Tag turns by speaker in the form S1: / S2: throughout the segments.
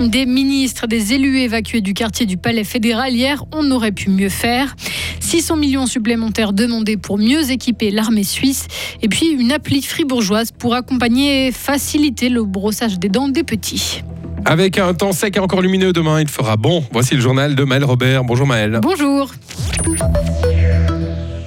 S1: Des ministres, des élus évacués du quartier du Palais fédéral hier, on aurait pu mieux faire. 600 millions supplémentaires demandés pour mieux équiper l'armée suisse. Et puis une appli fribourgeoise pour accompagner et faciliter le brossage des dents des petits.
S2: Avec un temps sec et encore lumineux demain, il fera bon. Voici le journal de Maël Robert. Bonjour Maël.
S1: Bonjour.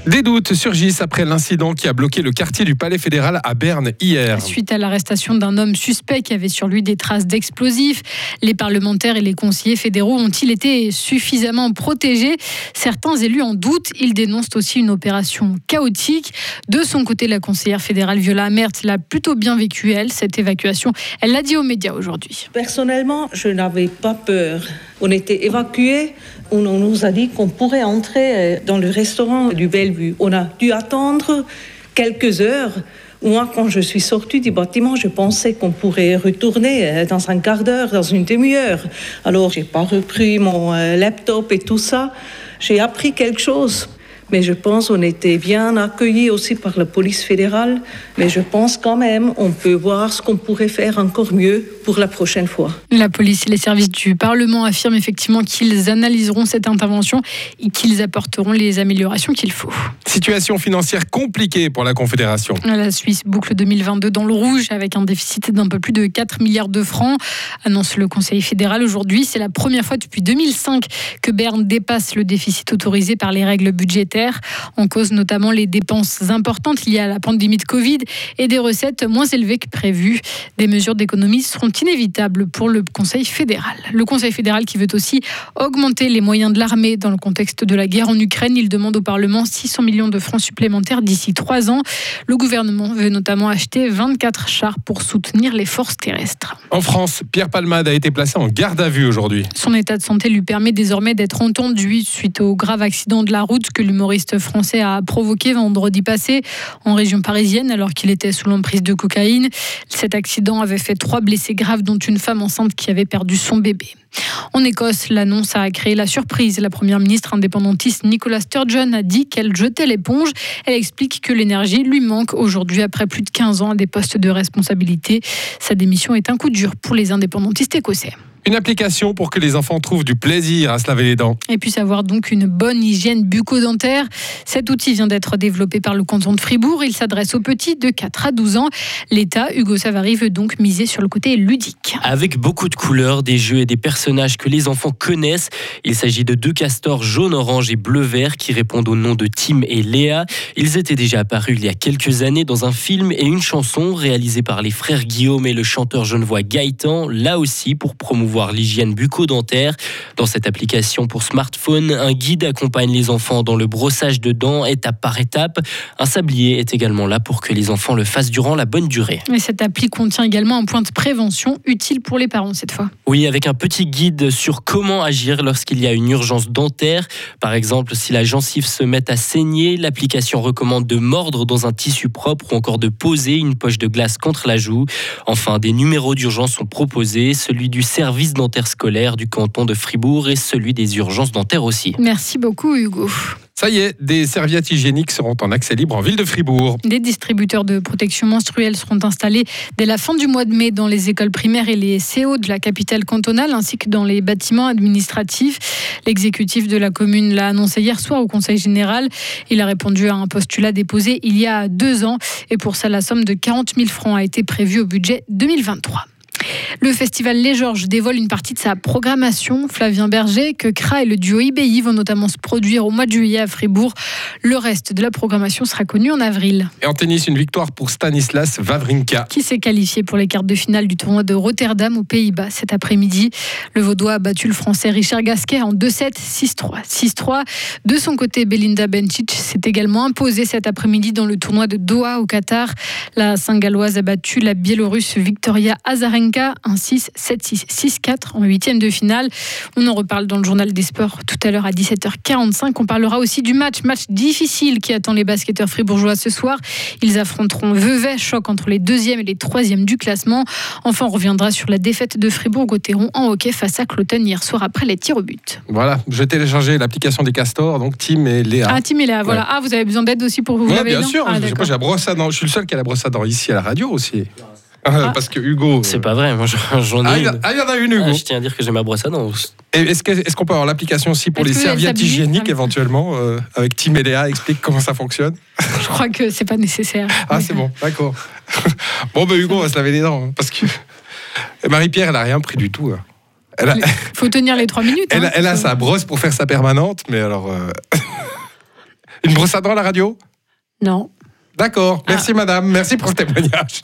S2: Des doutes surgissent après l'incident qui a bloqué le quartier du Palais fédéral à Berne hier.
S1: Suite à l'arrestation d'un homme suspect qui avait sur lui des traces d'explosifs, les parlementaires et les conseillers fédéraux ont-ils été suffisamment protégés? Certains élus en doutent. Ils dénoncent aussi une opération chaotique. De son côté, la conseillère fédérale Viola Mertz l'a plutôt bien vécu, elle, cette évacuation. Elle l'a dit aux médias aujourd'hui.
S3: Personnellement, je n'avais pas peur. On était évacués, on nous a dit qu'on pourrait entrer euh, dans le restaurant du Bellevue. On a dû attendre quelques heures. Moi, quand je suis sortie du bâtiment, je pensais qu'on pourrait retourner euh, dans un quart d'heure, dans une demi-heure. Alors, j'ai pas repris mon euh, laptop et tout ça. J'ai appris quelque chose mais je pense qu'on était bien accueillis aussi par la police fédérale. Mais je pense quand même on peut voir ce qu'on pourrait faire encore mieux pour la prochaine fois.
S1: La police et les services du Parlement affirment effectivement qu'ils analyseront cette intervention et qu'ils apporteront les améliorations qu'il faut.
S2: Situation financière compliquée pour la Confédération.
S1: La Suisse boucle 2022 dans le rouge avec un déficit d'un peu plus de 4 milliards de francs, annonce le Conseil fédéral aujourd'hui. C'est la première fois depuis 2005 que Berne dépasse le déficit autorisé par les règles budgétaires. En cause notamment les dépenses importantes liées à la pandémie de Covid et des recettes moins élevées que prévues. Des mesures d'économie seront inévitables pour le Conseil fédéral. Le Conseil fédéral qui veut aussi augmenter les moyens de l'armée dans le contexte de la guerre en Ukraine. Il demande au Parlement 600 millions de francs supplémentaires d'ici trois ans. Le gouvernement veut notamment acheter 24 chars pour soutenir les forces terrestres.
S2: En France, Pierre Palmade a été placé en garde à vue aujourd'hui.
S1: Son état de santé lui permet désormais d'être entendu suite au grave accident de la route que l'humoriste français a provoqué vendredi passé en région parisienne alors qu'il était sous l'emprise de cocaïne. Cet accident avait fait trois blessés graves dont une femme enceinte qui avait perdu son bébé. En Écosse, l'annonce a créé la surprise. La première ministre indépendantiste Nicola Sturgeon a dit qu'elle jetait l'éponge. Elle explique que l'énergie lui manque aujourd'hui après plus de 15 ans à des postes de responsabilité. Sa démission est un coup dur pour les indépendantistes écossais.
S2: Une application pour que les enfants trouvent du plaisir à se laver les dents.
S1: Et puissent avoir donc une bonne hygiène bucco-dentaire. Cet outil vient d'être développé par le canton de Fribourg. Il s'adresse aux petits de 4 à 12 ans. L'État, Hugo Savary, veut donc miser sur le côté ludique.
S4: Avec beaucoup de couleurs, des jeux et des personnages que les enfants connaissent. Il s'agit de deux castors jaune, orange et bleu-vert qui répondent au nom de Tim et Léa. Ils étaient déjà apparus il y a quelques années dans un film et une chanson réalisée par les frères Guillaume et le chanteur genevois Gaëtan, là aussi pour promouvoir voir l'hygiène bucco-dentaire. Dans cette application pour smartphone, un guide accompagne les enfants dans le brossage de dents étape par étape. Un sablier est également là pour que les enfants le fassent durant la bonne durée.
S1: Mais cette appli contient également un point de prévention utile pour les parents cette fois.
S4: Oui, avec un petit guide sur comment agir lorsqu'il y a une urgence dentaire. Par exemple, si la gencive se met à saigner, l'application recommande de mordre dans un tissu propre ou encore de poser une poche de glace contre la joue. Enfin, des numéros d'urgence sont proposés, celui du service dentaire scolaire du canton de Fribourg et celui des urgences dentaires aussi.
S1: Merci beaucoup Hugo.
S2: Ça y est, des serviettes hygiéniques seront en accès libre en ville de Fribourg.
S1: Des distributeurs de protection menstruelle seront installés dès la fin du mois de mai dans les écoles primaires et les CO de la capitale cantonale ainsi que dans les bâtiments administratifs. L'exécutif de la commune l'a annoncé hier soir au Conseil général. Il a répondu à un postulat déposé il y a deux ans et pour ça la somme de 40 000 francs a été prévue au budget 2023. Le festival Les Georges dévoile une partie de sa programmation. Flavien Berger, que Kra et le duo IBI vont notamment se produire au mois de juillet à Fribourg. Le reste de la programmation sera connu en avril.
S2: Et en tennis, une victoire pour Stanislas Wawrinka.
S1: Qui s'est qualifié pour les quarts de finale du tournoi de Rotterdam aux Pays-Bas cet après-midi. Le Vaudois a battu le Français Richard Gasquet en 2-7, 6-3. 6-3. De son côté, Belinda Bencic s'est également imposée cet après-midi dans le tournoi de Doha au Qatar. La Saint-Galloise a battu la Biélorusse Victoria Azarenka Wawrinka 1-6, 7-6, 6-4 en huitième de finale. On en reparle dans le journal des sports tout à l'heure à 17h45. On parlera aussi du match, match difficile qui attend les basketteurs fribourgeois ce soir. Ils affronteront Vevey, choc entre les deuxièmes et les troisièmes du classement. Enfin, on reviendra sur la défaite de Fribourg-Gotteron en hockey face à Cloton hier soir après les tirs au but.
S2: Voilà, je téléchargé l'application des castors, donc Tim et Léa.
S1: Ah, Tim et Léa, voilà. Ah, vous avez besoin d'aide aussi pour vous
S2: Ouais, bien sûr,
S1: Ah,
S2: je, sais pas,
S1: d'accord.
S2: j'ai la brosse à dents. Je suis le seul qui a la brosse à dents ici à la radio aussi. Euh, Parce que Hugo. euh,
S4: C'est pas vrai, moi j'en
S2: Ah,
S4: ai
S2: il y en
S4: une.
S2: a- ah, il y en a une, Hugo.
S4: Ah, je tiens à dire que j'ai ma brosse à dents.
S2: Est-ce qu'on peut avoir l'application aussi pour les serviettes hygiéniques
S1: Ah.
S2: éventuellement euh, Avec Tim et Léa, explique comment ça fonctionne.
S1: Je crois que c'est pas nécessaire.
S2: Ah, c'est bon, d'accord. bon, ben Hugo, on va se laver les dents. hein, parce que Marie-Pierre, elle a rien pris du tout. hein. Elle a,
S1: faut tenir les trois minutes.
S2: elle,
S1: hein,
S2: a, elle a
S1: ça.
S2: sa brosse pour faire sa permanente, mais alors. euh, Une brosse à dents à la radio?
S1: Non.
S2: D'accord, merci madame, merci pour ce témoignage.